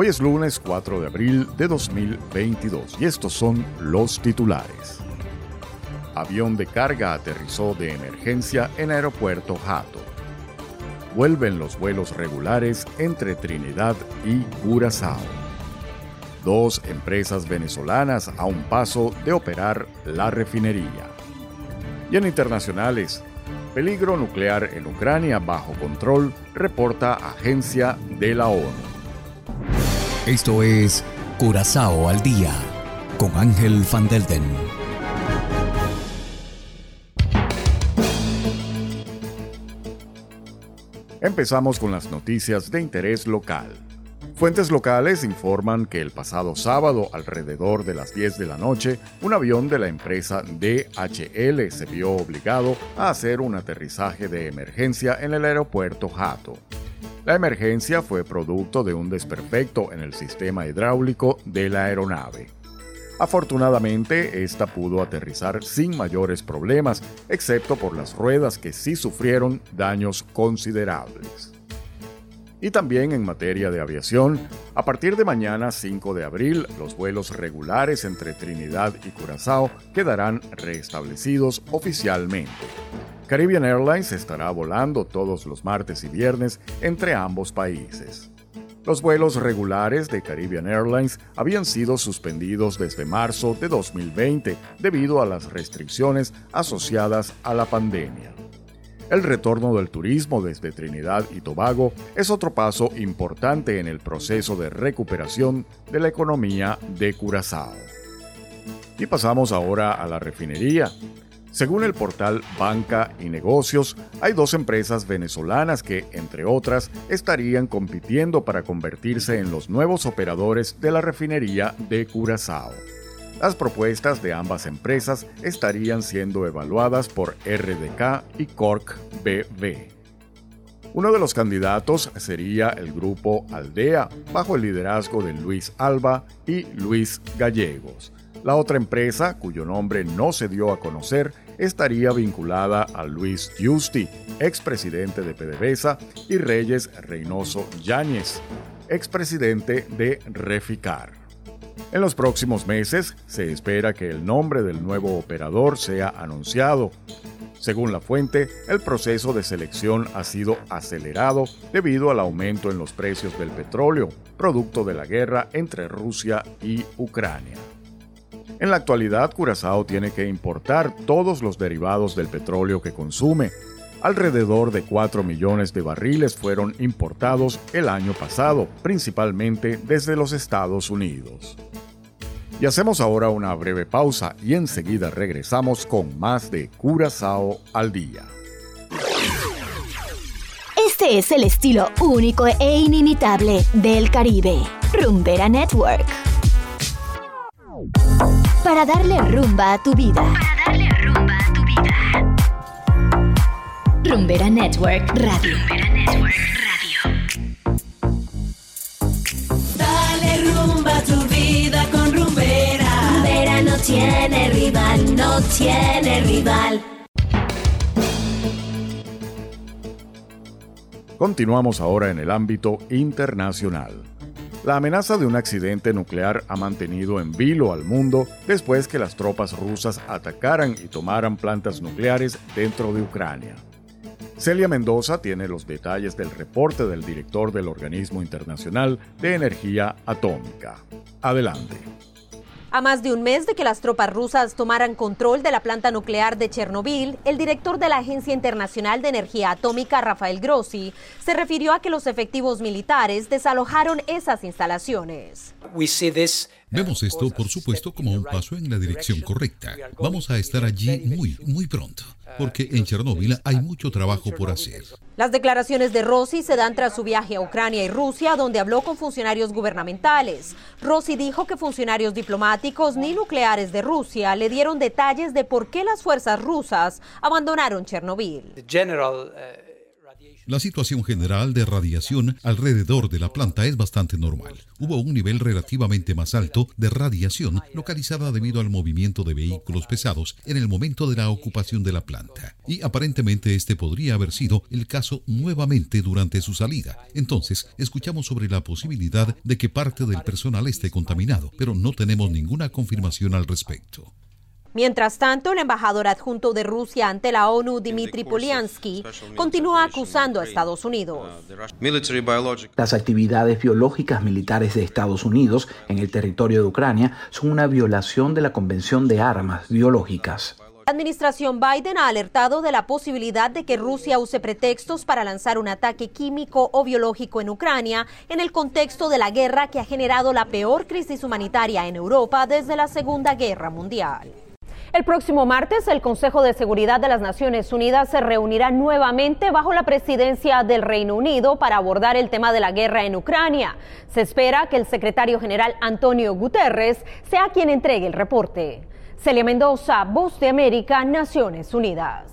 Hoy es lunes 4 de abril de 2022 y estos son los titulares. Avión de carga aterrizó de emergencia en aeropuerto Jato. Vuelven los vuelos regulares entre Trinidad y Curazao. Dos empresas venezolanas a un paso de operar la refinería. Y en internacionales, peligro nuclear en Ucrania bajo control, reporta Agencia de la ONU. Esto es Curazao al día con Ángel Van Delden. Empezamos con las noticias de interés local. Fuentes locales informan que el pasado sábado, alrededor de las 10 de la noche, un avión de la empresa DHL se vio obligado a hacer un aterrizaje de emergencia en el aeropuerto Hato. La emergencia fue producto de un desperfecto en el sistema hidráulico de la aeronave. Afortunadamente, esta pudo aterrizar sin mayores problemas, excepto por las ruedas que sí sufrieron daños considerables. Y también en materia de aviación, a partir de mañana 5 de abril, los vuelos regulares entre Trinidad y Curazao quedarán restablecidos oficialmente. Caribbean Airlines estará volando todos los martes y viernes entre ambos países. Los vuelos regulares de Caribbean Airlines habían sido suspendidos desde marzo de 2020 debido a las restricciones asociadas a la pandemia. El retorno del turismo desde Trinidad y Tobago es otro paso importante en el proceso de recuperación de la economía de Curazao. Y pasamos ahora a la refinería. Según el portal Banca y Negocios, hay dos empresas venezolanas que, entre otras, estarían compitiendo para convertirse en los nuevos operadores de la refinería de Curazao. Las propuestas de ambas empresas estarían siendo evaluadas por RDK y Cork BB. Uno de los candidatos sería el grupo Aldea, bajo el liderazgo de Luis Alba y Luis Gallegos. La otra empresa, cuyo nombre no se dio a conocer, estaría vinculada a Luis Justi, expresidente de PDVSA, y Reyes Reynoso Yáñez, expresidente de Reficar. En los próximos meses se espera que el nombre del nuevo operador sea anunciado. Según la fuente, el proceso de selección ha sido acelerado debido al aumento en los precios del petróleo, producto de la guerra entre Rusia y Ucrania. En la actualidad, Curazao tiene que importar todos los derivados del petróleo que consume. Alrededor de 4 millones de barriles fueron importados el año pasado, principalmente desde los Estados Unidos. Y hacemos ahora una breve pausa y enseguida regresamos con más de Curazao al día. Este es el estilo único e inimitable del Caribe. Rumbera Network para darle rumba a tu vida. Rumbera Network Radio. Rumbera Network Radio. Dale rumba a tu vida con Rumbera. Rumbera no tiene rival, no tiene rival. Continuamos ahora en el ámbito internacional. La amenaza de un accidente nuclear ha mantenido en vilo al mundo después que las tropas rusas atacaran y tomaran plantas nucleares dentro de Ucrania. Celia Mendoza tiene los detalles del reporte del director del Organismo Internacional de Energía Atómica. Adelante. A más de un mes de que las tropas rusas tomaran control de la planta nuclear de Chernobyl, el director de la Agencia Internacional de Energía Atómica, Rafael Grossi, se refirió a que los efectivos militares desalojaron esas instalaciones. We see this Vemos esto, por supuesto, como un paso en la dirección correcta. Vamos a estar allí muy, muy pronto, porque en Chernóbil hay mucho trabajo por hacer. Las declaraciones de Rossi se dan tras su viaje a Ucrania y Rusia, donde habló con funcionarios gubernamentales. Rossi dijo que funcionarios diplomáticos ni nucleares de Rusia le dieron detalles de por qué las fuerzas rusas abandonaron Chernobyl. La situación general de radiación alrededor de la planta es bastante normal. Hubo un nivel relativamente más alto de radiación localizada debido al movimiento de vehículos pesados en el momento de la ocupación de la planta. Y aparentemente este podría haber sido el caso nuevamente durante su salida. Entonces, escuchamos sobre la posibilidad de que parte del personal esté contaminado, pero no tenemos ninguna confirmación al respecto. Mientras tanto, el embajador adjunto de Rusia ante la ONU, Dmitry Polyansky, continúa acusando a Estados Unidos. Las actividades biológicas militares de Estados Unidos en el territorio de Ucrania son una violación de la Convención de Armas Biológicas. La administración Biden ha alertado de la posibilidad de que Rusia use pretextos para lanzar un ataque químico o biológico en Ucrania en el contexto de la guerra que ha generado la peor crisis humanitaria en Europa desde la Segunda Guerra Mundial. El próximo martes, el Consejo de Seguridad de las Naciones Unidas se reunirá nuevamente bajo la presidencia del Reino Unido para abordar el tema de la guerra en Ucrania. Se espera que el secretario general Antonio Guterres sea quien entregue el reporte. Celia Mendoza, Voz de América, Naciones Unidas.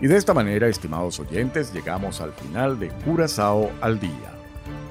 Y de esta manera, estimados oyentes, llegamos al final de Curazao al Día.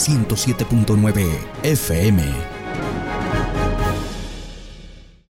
107.9 FM.